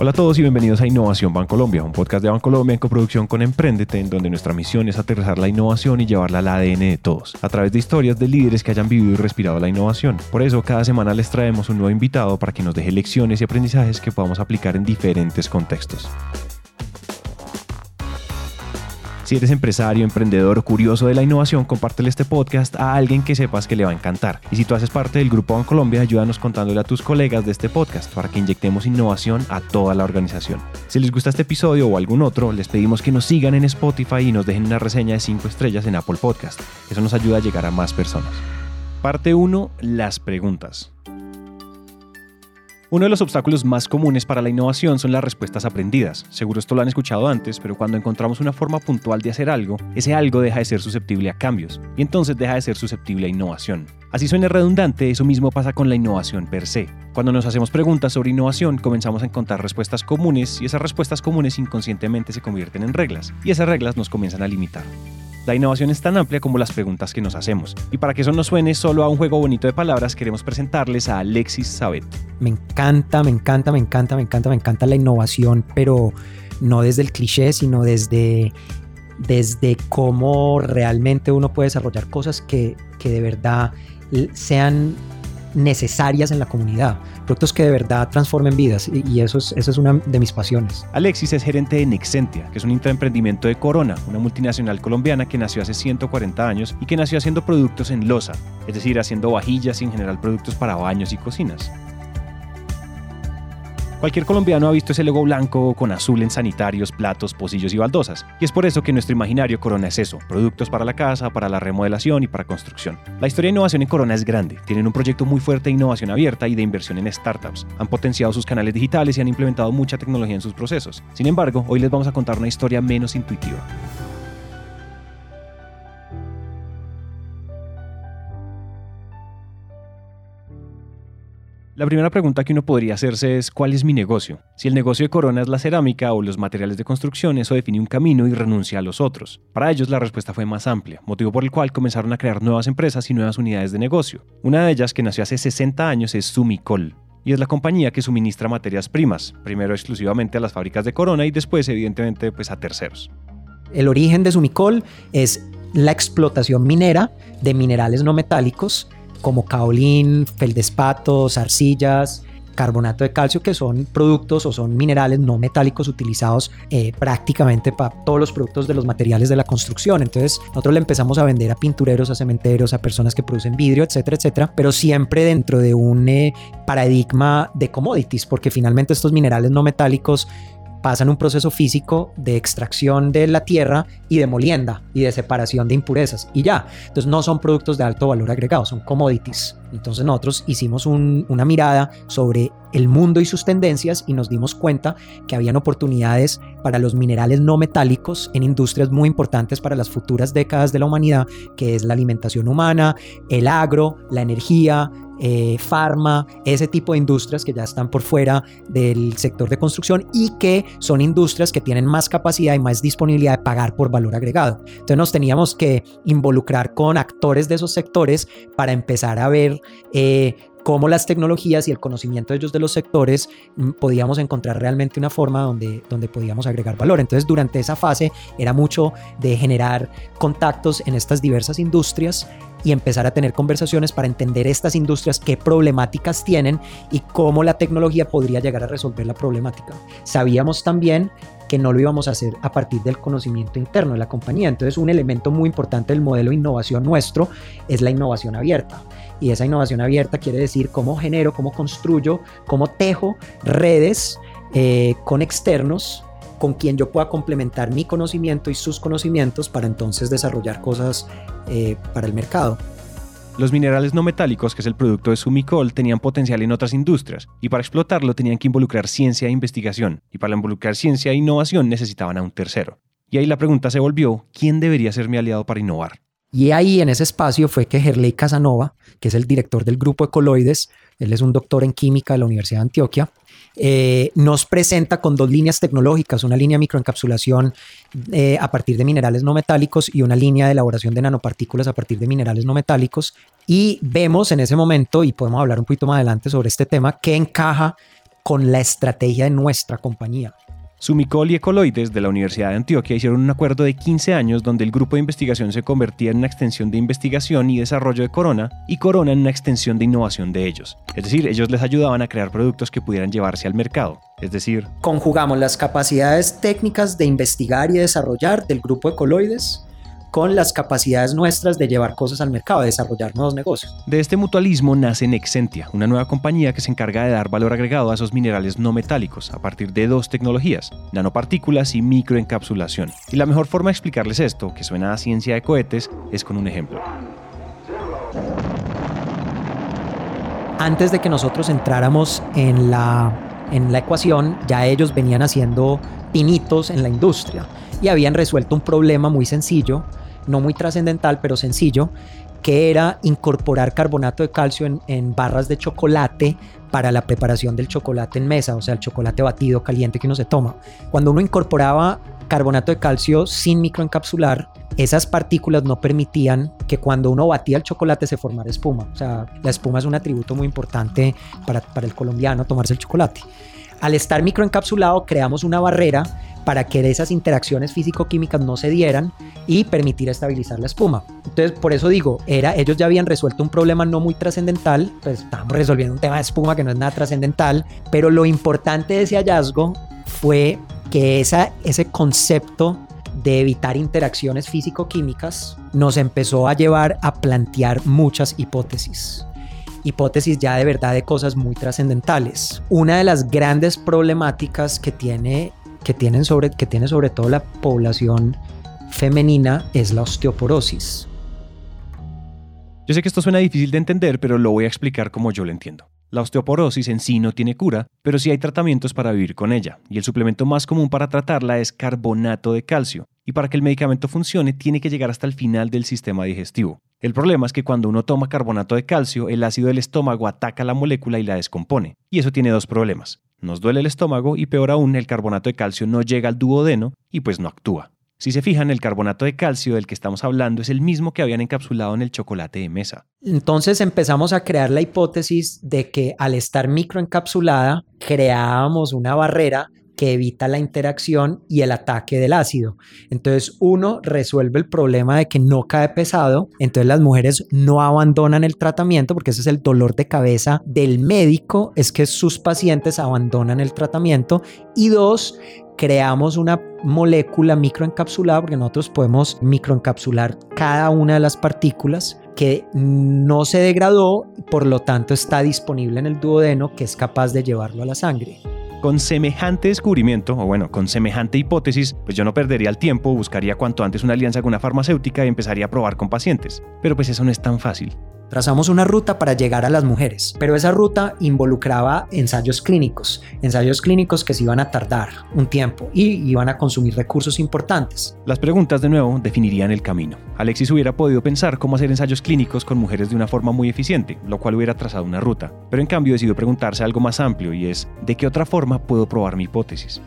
Hola a todos y bienvenidos a Innovación Bancolombia, un podcast de Bancolombia en coproducción con Emprendete, en donde nuestra misión es aterrizar la innovación y llevarla al ADN de todos, a través de historias de líderes que hayan vivido y respirado la innovación. Por eso, cada semana les traemos un nuevo invitado para que nos deje lecciones y aprendizajes que podamos aplicar en diferentes contextos. Si eres empresario, emprendedor curioso de la innovación, compártele este podcast a alguien que sepas que le va a encantar. Y si tú haces parte del Grupo Colombia, ayúdanos contándole a tus colegas de este podcast para que inyectemos innovación a toda la organización. Si les gusta este episodio o algún otro, les pedimos que nos sigan en Spotify y nos dejen una reseña de 5 estrellas en Apple Podcast. Eso nos ayuda a llegar a más personas. Parte 1. Las preguntas. Uno de los obstáculos más comunes para la innovación son las respuestas aprendidas. Seguro esto lo han escuchado antes, pero cuando encontramos una forma puntual de hacer algo, ese algo deja de ser susceptible a cambios y entonces deja de ser susceptible a innovación. Así suena redundante, eso mismo pasa con la innovación per se. Cuando nos hacemos preguntas sobre innovación, comenzamos a encontrar respuestas comunes y esas respuestas comunes inconscientemente se convierten en reglas y esas reglas nos comienzan a limitar. La innovación es tan amplia como las preguntas que nos hacemos. Y para que eso no suene solo a un juego bonito de palabras, queremos presentarles a Alexis Sabet. Me encanta, me encanta, me encanta, me encanta, me encanta la innovación, pero no desde el cliché, sino desde, desde cómo realmente uno puede desarrollar cosas que, que de verdad sean necesarias en la comunidad, productos que de verdad transformen vidas y eso es, eso es una de mis pasiones. Alexis es gerente de Nexentia, que es un intraemprendimiento de Corona, una multinacional colombiana que nació hace 140 años y que nació haciendo productos en losa, es decir, haciendo vajillas y en general productos para baños y cocinas. Cualquier colombiano ha visto ese logo blanco con azul en sanitarios, platos, pocillos y baldosas. Y es por eso que nuestro imaginario Corona es eso, productos para la casa, para la remodelación y para construcción. La historia de innovación en Corona es grande. Tienen un proyecto muy fuerte de innovación abierta y de inversión en startups. Han potenciado sus canales digitales y han implementado mucha tecnología en sus procesos. Sin embargo, hoy les vamos a contar una historia menos intuitiva. La primera pregunta que uno podría hacerse es ¿cuál es mi negocio? Si el negocio de Corona es la cerámica o los materiales de construcción, eso define un camino y renuncia a los otros. Para ellos la respuesta fue más amplia, motivo por el cual comenzaron a crear nuevas empresas y nuevas unidades de negocio. Una de ellas, que nació hace 60 años, es Sumicol, y es la compañía que suministra materias primas, primero exclusivamente a las fábricas de Corona y después evidentemente pues a terceros. El origen de Sumicol es la explotación minera de minerales no metálicos como caolín, feldespatos, arcillas, carbonato de calcio, que son productos o son minerales no metálicos utilizados eh, prácticamente para todos los productos de los materiales de la construcción. Entonces, nosotros le empezamos a vender a pintureros, a cementeros, a personas que producen vidrio, etcétera, etcétera, pero siempre dentro de un eh, paradigma de commodities, porque finalmente estos minerales no metálicos pasan un proceso físico de extracción de la tierra y de molienda y de separación de impurezas y ya. Entonces no son productos de alto valor agregado, son commodities. Entonces nosotros hicimos una mirada sobre el mundo y sus tendencias y nos dimos cuenta que habían oportunidades para los minerales no metálicos en industrias muy importantes para las futuras décadas de la humanidad, que es la alimentación humana, el agro, la energía, eh, farma, ese tipo de industrias que ya están por fuera del sector de construcción y que son industrias que tienen más capacidad y más disponibilidad de pagar por valor agregado. Entonces nos teníamos que involucrar con actores de esos sectores para empezar a ver eh, cómo las tecnologías y el conocimiento de ellos de los sectores mm, podíamos encontrar realmente una forma donde, donde podíamos agregar valor. Entonces, durante esa fase era mucho de generar contactos en estas diversas industrias y empezar a tener conversaciones para entender estas industrias, qué problemáticas tienen y cómo la tecnología podría llegar a resolver la problemática. Sabíamos también que no lo íbamos a hacer a partir del conocimiento interno de la compañía. Entonces, un elemento muy importante del modelo de innovación nuestro es la innovación abierta. Y esa innovación abierta quiere decir cómo genero, cómo construyo, cómo tejo redes eh, con externos con quien yo pueda complementar mi conocimiento y sus conocimientos para entonces desarrollar cosas eh, para el mercado. Los minerales no metálicos, que es el producto de Sumicol, tenían potencial en otras industrias y para explotarlo tenían que involucrar ciencia e investigación y para involucrar ciencia e innovación necesitaban a un tercero. Y ahí la pregunta se volvió, ¿quién debería ser mi aliado para innovar? Y ahí en ese espacio fue que Gerley Casanova, que es el director del grupo Ecoloides, él es un doctor en química de la Universidad de Antioquia, eh, nos presenta con dos líneas tecnológicas, una línea de microencapsulación eh, a partir de minerales no metálicos y una línea de elaboración de nanopartículas a partir de minerales no metálicos. Y vemos en ese momento, y podemos hablar un poquito más adelante sobre este tema, que encaja con la estrategia de nuestra compañía. Sumicol y Ecoloides de la Universidad de Antioquia hicieron un acuerdo de 15 años donde el grupo de investigación se convertía en una extensión de investigación y desarrollo de Corona y Corona en una extensión de innovación de ellos. Es decir, ellos les ayudaban a crear productos que pudieran llevarse al mercado. Es decir, conjugamos las capacidades técnicas de investigar y desarrollar del grupo Ecoloides con las capacidades nuestras de llevar cosas al mercado, de desarrollar nuevos negocios. De este mutualismo nace Nexentia, una nueva compañía que se encarga de dar valor agregado a esos minerales no metálicos a partir de dos tecnologías, nanopartículas y microencapsulación. Y la mejor forma de explicarles esto, que suena a ciencia de cohetes, es con un ejemplo. Antes de que nosotros entráramos en la, en la ecuación, ya ellos venían haciendo pinitos en la industria y habían resuelto un problema muy sencillo, no muy trascendental, pero sencillo, que era incorporar carbonato de calcio en, barras de chocolate para la preparación del chocolate en mesa, o sea, el chocolate batido caliente que uno se toma. Cuando uno incorporaba carbonato de calcio sin microencapsular, esas partículas no permitían que cuando uno batía el chocolate se formara espuma. O sea, la espuma es un atributo muy importante para, para el colombiano tomarse el chocolate. Al estar microencapsulado, creamos una barrera para que esas interacciones físico-químicas no se dieran y permitir estabilizar la espuma. Entonces, por eso digo, era, ellos ya habían resuelto un problema no muy trascendental, pues estábamos resolviendo un tema de espuma que no es nada trascendental, pero lo importante de ese hallazgo fue que esa, ese concepto de evitar interacciones físico-químicas nos empezó a llevar a plantear muchas hipótesis hipótesis ya de verdad de cosas muy trascendentales. Una de las grandes problemáticas que tiene, que tienen sobre, que tiene sobre todo la población femenina es la osteoporosis. Yo sé que esto suena difícil de entender, pero lo voy a explicar como yo lo entiendo. La osteoporosis en sí no tiene cura, pero sí hay tratamientos para vivir con ella, y el suplemento más común para tratarla es carbonato de calcio, y para que el medicamento funcione tiene que llegar hasta el final del sistema digestivo. El problema es que cuando uno toma carbonato de calcio, el ácido del estómago ataca la molécula y la descompone, y eso tiene dos problemas. Nos duele el estómago y peor aún, el carbonato de calcio no llega al duodeno y pues no actúa. Si se fijan, el carbonato de calcio del que estamos hablando es el mismo que habían encapsulado en el chocolate de mesa. Entonces empezamos a crear la hipótesis de que al estar microencapsulada creábamos una barrera que evita la interacción y el ataque del ácido. Entonces uno resuelve el problema de que no cae pesado, entonces las mujeres no abandonan el tratamiento porque ese es el dolor de cabeza del médico, es que sus pacientes abandonan el tratamiento y dos, creamos una molécula microencapsulada, porque nosotros podemos microencapsular cada una de las partículas que no se degradó, por lo tanto está disponible en el duodeno que es capaz de llevarlo a la sangre. Con semejante descubrimiento, o bueno, con semejante hipótesis, pues yo no perdería el tiempo, buscaría cuanto antes una alianza con una farmacéutica y empezaría a probar con pacientes. Pero pues eso no es tan fácil. Trazamos una ruta para llegar a las mujeres, pero esa ruta involucraba ensayos clínicos, ensayos clínicos que se iban a tardar un tiempo y iban a consumir recursos importantes. Las preguntas de nuevo definirían el camino. Alexis hubiera podido pensar cómo hacer ensayos clínicos con mujeres de una forma muy eficiente, lo cual hubiera trazado una ruta, pero en cambio decidió preguntarse algo más amplio y es, ¿de qué otra forma puedo probar mi hipótesis?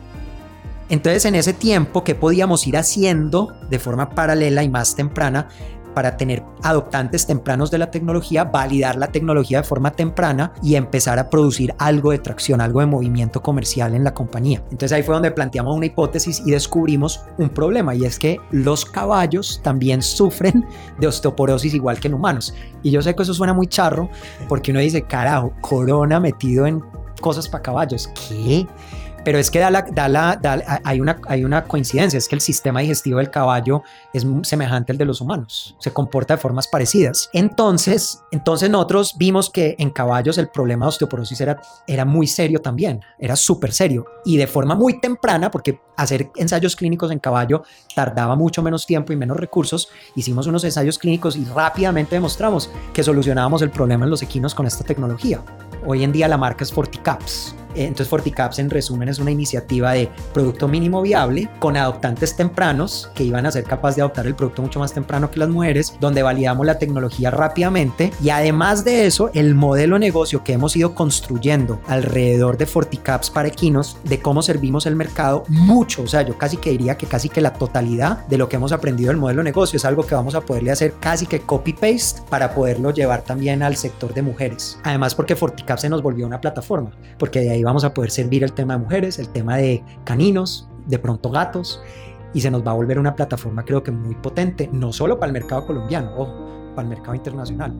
Entonces, en ese tiempo, ¿qué podíamos ir haciendo de forma paralela y más temprana para tener adoptantes tempranos de la tecnología, validar la tecnología de forma temprana y empezar a producir algo de tracción, algo de movimiento comercial en la compañía. Entonces ahí fue donde planteamos una hipótesis y descubrimos un problema y es que los caballos también sufren de osteoporosis igual que en humanos. Y yo sé que eso suena muy charro porque uno dice, carajo, corona metido en cosas para caballos. ¿Qué? Pero es que da la, da la, hay, una, hay una coincidencia, es que el sistema digestivo del caballo es semejante al de los humanos, se comporta de formas parecidas. Entonces, entonces nosotros vimos que en caballos el problema de osteoporosis era, era muy serio también, era súper serio y de forma muy temprana, porque hacer ensayos clínicos en caballo tardaba mucho menos tiempo y menos recursos, hicimos unos ensayos clínicos y rápidamente demostramos que solucionábamos el problema en los equinos con esta tecnología. Hoy en día la marca es Forticaps entonces FortiCaps en resumen es una iniciativa de producto mínimo viable con adoptantes tempranos que iban a ser capaces de adoptar el producto mucho más temprano que las mujeres, donde validamos la tecnología rápidamente y además de eso el modelo de negocio que hemos ido construyendo alrededor de FortiCaps para equinos, de cómo servimos el mercado, mucho, o sea, yo casi que diría que casi que la totalidad de lo que hemos aprendido del modelo de negocio es algo que vamos a poderle hacer casi que copy-paste para poderlo llevar también al sector de mujeres. Además porque FortiCaps se nos volvió una plataforma, porque de ahí ahí vamos a poder servir el tema de mujeres, el tema de caninos, de pronto gatos, y se nos va a volver una plataforma creo que muy potente, no solo para el mercado colombiano, ojo, para el mercado internacional.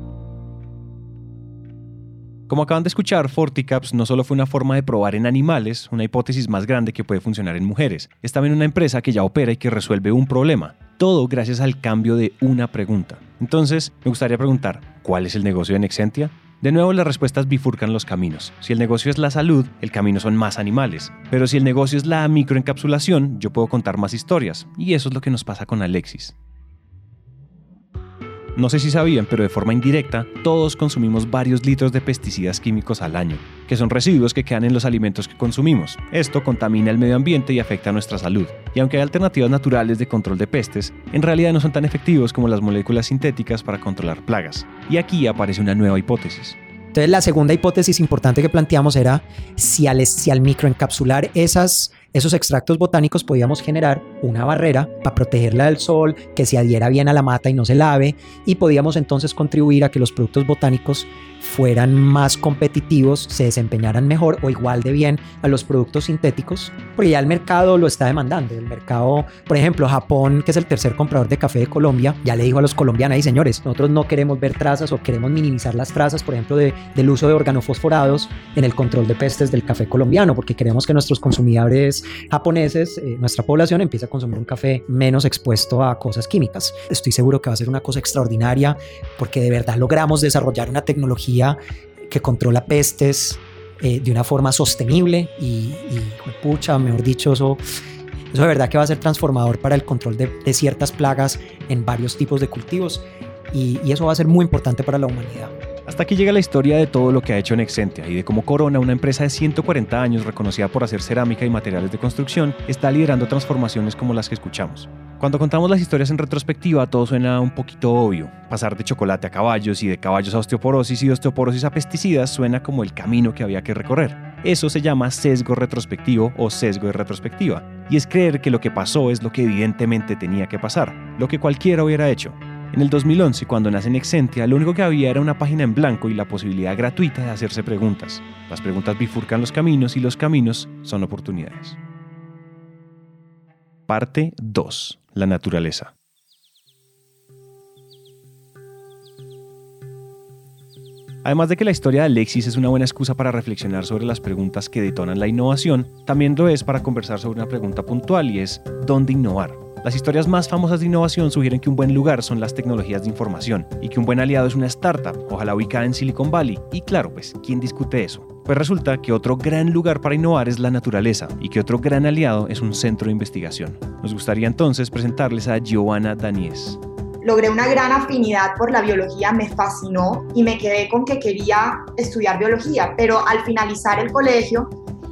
Como acaban de escuchar, Forticaps no solo fue una forma de probar en animales, una hipótesis más grande que puede funcionar en mujeres, es también una empresa que ya opera y que resuelve un problema. Todo gracias al cambio de una pregunta. Entonces, me gustaría preguntar, ¿cuál es el negocio de Nexentia? De nuevo, las respuestas bifurcan los caminos. Si el negocio es la salud, el camino son más animales. Pero si el negocio es la microencapsulación, yo puedo contar más historias. Y eso es lo que nos pasa con Alexis. No sé si sabían, pero de forma indirecta, todos consumimos varios litros de pesticidas químicos al año, que son residuos que quedan en los alimentos que consumimos. Esto contamina el medio ambiente y afecta a nuestra salud. Y aunque hay alternativas naturales de control de pestes, en realidad no son tan efectivos como las moléculas sintéticas para controlar plagas. Y aquí aparece una nueva hipótesis. Entonces la segunda hipótesis importante que planteamos era si al, si al microencapsular esas esos extractos botánicos podíamos generar una barrera para protegerla del sol, que se adhiera bien a la mata y no se lave, y podíamos entonces contribuir a que los productos botánicos fueran más competitivos, se desempeñaran mejor o igual de bien a los productos sintéticos, porque ya el mercado lo está demandando. El mercado, por ejemplo, Japón, que es el tercer comprador de café de Colombia, ya le dijo a los colombianos, y señores, nosotros no queremos ver trazas o queremos minimizar las trazas, por ejemplo, del uso de organofosforados en el control de pestes del café colombiano, porque queremos que nuestros consumidores japoneses, eh, nuestra población empiece a consumir un café menos expuesto a cosas químicas. Estoy seguro que va a ser una cosa extraordinaria, porque de verdad logramos desarrollar una tecnología que controla pestes eh, de una forma sostenible y, pucha, mejor dicho, eso, eso de verdad que va a ser transformador para el control de, ciertas plagas en varios tipos de cultivos y, y eso va a ser muy importante para la humanidad. Hasta aquí llega la historia de todo lo que ha hecho Nexentia y de cómo Corona, una empresa de 140 años reconocida por hacer cerámica y materiales de construcción, está liderando transformaciones como las que escuchamos. Cuando contamos las historias en retrospectiva, todo suena un poquito obvio. Pasar de chocolate a caballos y de caballos a osteoporosis y de osteoporosis a pesticidas suena como el camino que había que recorrer. Eso se llama sesgo retrospectivo o sesgo de retrospectiva, y es creer que lo que pasó es lo que evidentemente tenía que pasar, lo que cualquiera hubiera hecho. En el 2011, cuando nace Nexentia, lo único que había era una página en blanco y la posibilidad gratuita de hacerse preguntas. Las preguntas bifurcan los caminos y los caminos son oportunidades. Parte 2 la naturaleza. Además de que la historia de Alexis es una buena excusa para reflexionar sobre las preguntas que detonan la innovación, también lo es para conversar sobre una pregunta puntual y es ¿dónde innovar? Las historias más famosas de innovación sugieren que un buen lugar son las tecnologías de información y que un buen aliado es una startup, ojalá ubicada en Silicon Valley. Y claro, pues, ¿quién discute eso? Pues resulta que otro gran lugar para innovar es la naturaleza y que otro gran aliado es un centro de investigación. Nos gustaría entonces presentarles a Giovanna Danies. Logré una gran afinidad por la biología, me fascinó y me quedé con que quería estudiar biología, pero al finalizar el colegio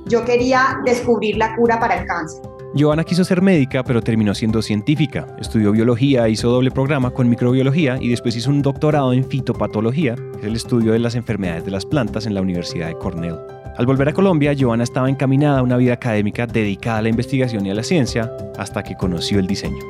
yo quería descubrir la cura para el cáncer. Giovanna quiso ser médica, pero terminó siendo científica. Estudió biología, hizo doble programa con microbiología y después hizo un doctorado en fitopatología, el estudio de las enfermedades de las plantas en la Universidad de Cornell. Al volver a Colombia, Giovanna estaba encaminada a una vida académica dedicada a la investigación y a la ciencia hasta que conoció el diseño.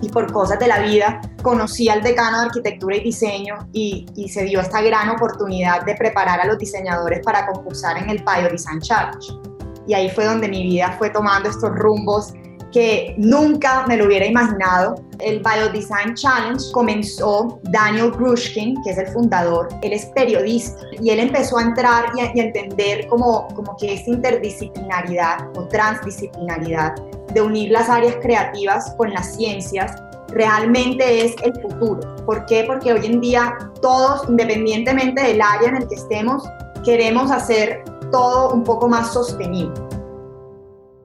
Y por cosas de la vida, conocí al decano de arquitectura y diseño y, se dio esta gran oportunidad de preparar a los diseñadores para concursar en el Bio Design Challenge y ahí fue donde mi vida fue tomando estos rumbos que nunca me lo hubiera imaginado. El Biodesign Challenge comenzó Daniel Grushkin, que es el fundador, él es periodista y él empezó a entrar y a, entender como, como que esta interdisciplinaridad o transdisciplinaridad de unir las áreas creativas con las ciencias realmente es el futuro. ¿Por qué? Porque hoy en día todos, independientemente del área en el que estemos, queremos hacer todo un poco más sostenible.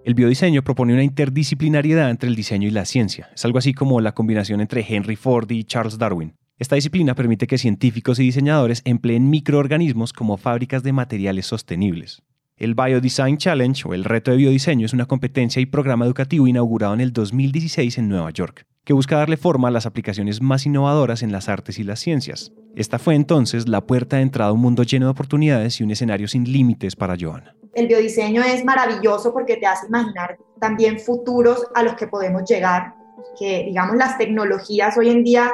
El biodiseño propone una interdisciplinariedad entre el diseño y la ciencia. Es algo así como la combinación entre Henry Ford y Charles Darwin. Esta disciplina permite que científicos y diseñadores empleen microorganismos como fábricas de materiales sostenibles. El Biodesign Challenge o el reto de biodiseño es una competencia y programa educativo inaugurado en el 2016 en Nueva York, que busca darle forma a las aplicaciones más innovadoras en las artes y las ciencias. Esta fue entonces la puerta de entrada a un mundo lleno de oportunidades y un escenario sin límites para Joana. El biodiseño es maravilloso porque te hace imaginar también futuros a los que podemos llegar, que digamos las tecnologías hoy en día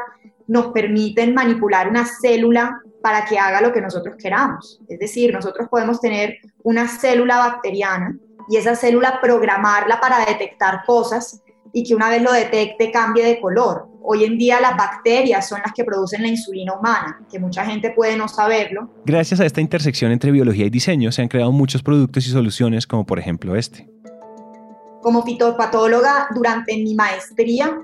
nos permiten manipular una célula para que haga lo que nosotros queramos. Es decir, nosotros podemos tener una célula bacteriana y esa célula programarla para detectar cosas y que una vez lo detecte cambie de color. Hoy en día las bacterias son las que producen la insulina humana, que mucha gente puede no saberlo. Gracias a esta intersección entre biología y diseño se han creado muchos productos y soluciones como por ejemplo este. Como fitopatóloga durante mi maestría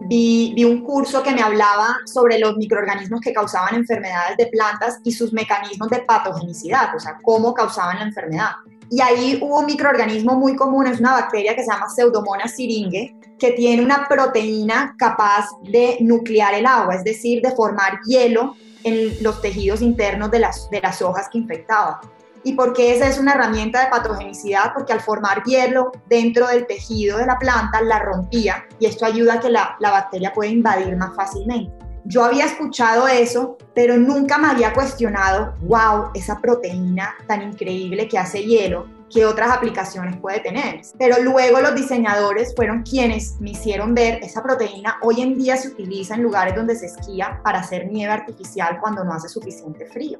vi, vi un curso que me hablaba sobre los microorganismos que causaban enfermedades de plantas y sus mecanismos de patogenicidad, o sea, cómo causaban la enfermedad. Y ahí hubo un microorganismo muy común, es una bacteria que se llama Pseudomonas syringae, que tiene una proteína capaz de nuclear el agua, es decir, de formar hielo en los tejidos internos de las, de las hojas que infectaba. ¿Y por qué esa es una herramienta de patogenicidad? Porque al formar hielo dentro del tejido de la planta, la rompía y esto ayuda a que la, la bacteria pueda invadir más fácilmente. Yo había escuchado eso, pero nunca me había cuestionado, wow, esa proteína tan increíble que hace hielo, ¿qué otras aplicaciones puede tener? Pero luego los diseñadores fueron quienes me hicieron ver esa proteína hoy en día se utiliza en lugares donde se esquía para hacer nieve artificial cuando no hace suficiente frío.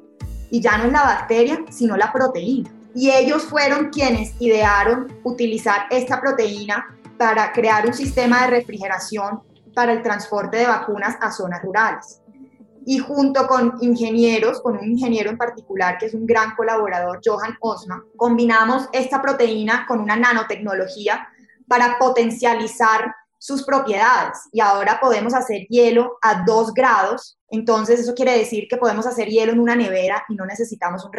Y ya no es la bacteria, sino la proteína. Y ellos fueron quienes idearon utilizar esta proteína para crear un sistema de refrigeración para el transporte de vacunas a zonas rurales. Y junto con ingenieros, con un ingeniero en particular que es un gran colaborador, Johan Osma, combinamos esta proteína con una nanotecnología para potencializar sus propiedades. Y ahora podemos hacer hielo a 2 grados. Entonces eso quiere decir que podemos hacer hielo en una nevera y no necesitamos un,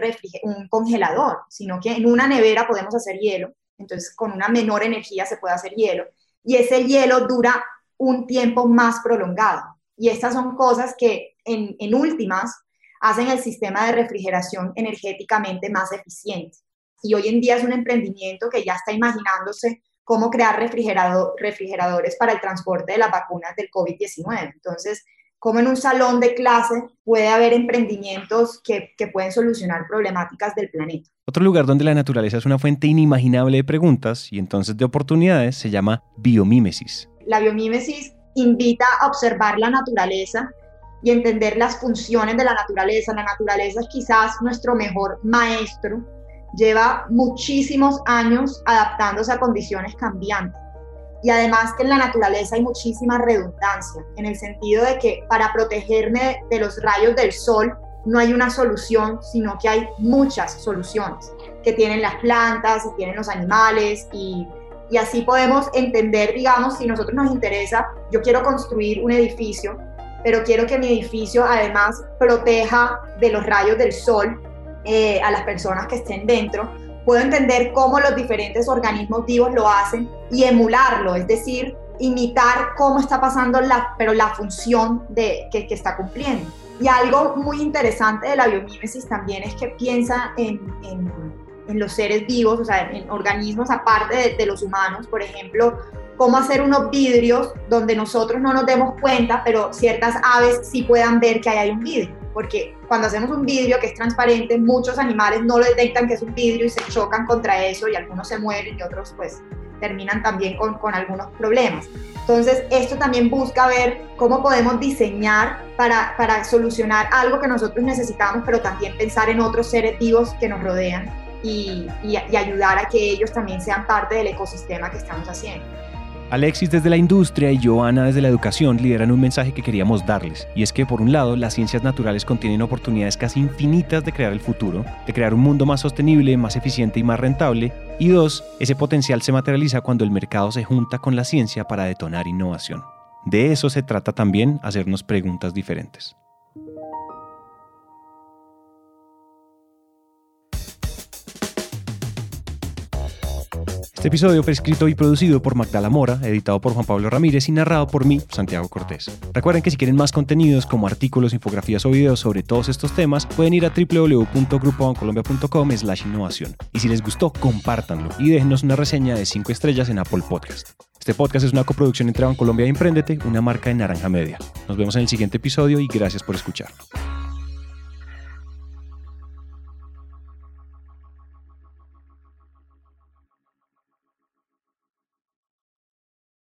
un congelador, sino que en una nevera podemos hacer hielo. Entonces con una menor energía se puede hacer hielo. Y ese hielo dura un tiempo más prolongado. Y estas son cosas que en, últimas hacen el sistema de refrigeración energéticamente más eficiente. Y hoy en día es un emprendimiento que ya está imaginándose cómo crear refrigeradores para el transporte de las vacunas del COVID-19. Entonces, como en un salón de clase puede haber emprendimientos que, que, pueden solucionar problemáticas del planeta. Otro lugar donde la naturaleza es una fuente inimaginable de preguntas y entonces de oportunidades se llama biomímesis. La biomímesis invita a observar la naturaleza y entender las funciones de la naturaleza. La naturaleza es quizás nuestro mejor maestro. Lleva muchísimos años adaptándose a condiciones cambiantes. Y además que en la naturaleza hay muchísima redundancia, en el sentido de que para protegerme de los rayos del sol no hay una solución, sino que hay muchas soluciones que tienen las plantas y tienen los animales y y así podemos entender, digamos, si nosotros nos interesa, yo quiero construir un edificio, pero quiero que mi edificio además proteja de los rayos del sol eh, a las personas que estén dentro, puedo entender cómo los diferentes organismos vivos lo hacen y emularlo, es decir, imitar cómo está pasando, la, pero la función de, que, que está cumpliendo. Y algo muy interesante de la biomímesis también es que piensa en, en en los seres vivos, o sea, en organismos aparte de, los humanos, por ejemplo, cómo hacer unos vidrios donde nosotros no nos demos cuenta, pero ciertas aves sí puedan ver que ahí hay un vidrio. Porque cuando hacemos un vidrio que es transparente, muchos animales no lo detectan que es un vidrio y se chocan contra eso y algunos se mueren y otros pues terminan también con, con algunos problemas. Entonces, esto también busca ver cómo podemos diseñar para, para solucionar algo que nosotros necesitamos, pero también pensar en otros seres vivos que nos rodean y, ayudar a que ellos también sean parte del ecosistema que estamos haciendo. Alexis desde la industria y Joana desde la educación lideran un mensaje que queríamos darles, y es que por un lado las ciencias naturales contienen oportunidades casi infinitas de crear el futuro, de crear un mundo más sostenible, más eficiente y más rentable, y dos, ese potencial se materializa cuando el mercado se junta con la ciencia para detonar innovación. De eso se trata también hacernos preguntas diferentes. Este episodio fue escrito y producido por Magdala Mora, editado por Juan Pablo Ramírez y narrado por mí, Santiago Cortés. Recuerden que si quieren más contenidos como artículos, infografías o videos sobre todos estos temas, pueden ir a www.grupobancolombia.com slash innovación. Y si les gustó, compártanlo y déjenos una reseña de 5 estrellas en Apple Podcast. Este podcast es una coproducción entre Bancolombia y Emprendete, una marca de Naranja Media. Nos vemos en el siguiente episodio y gracias por escuchar.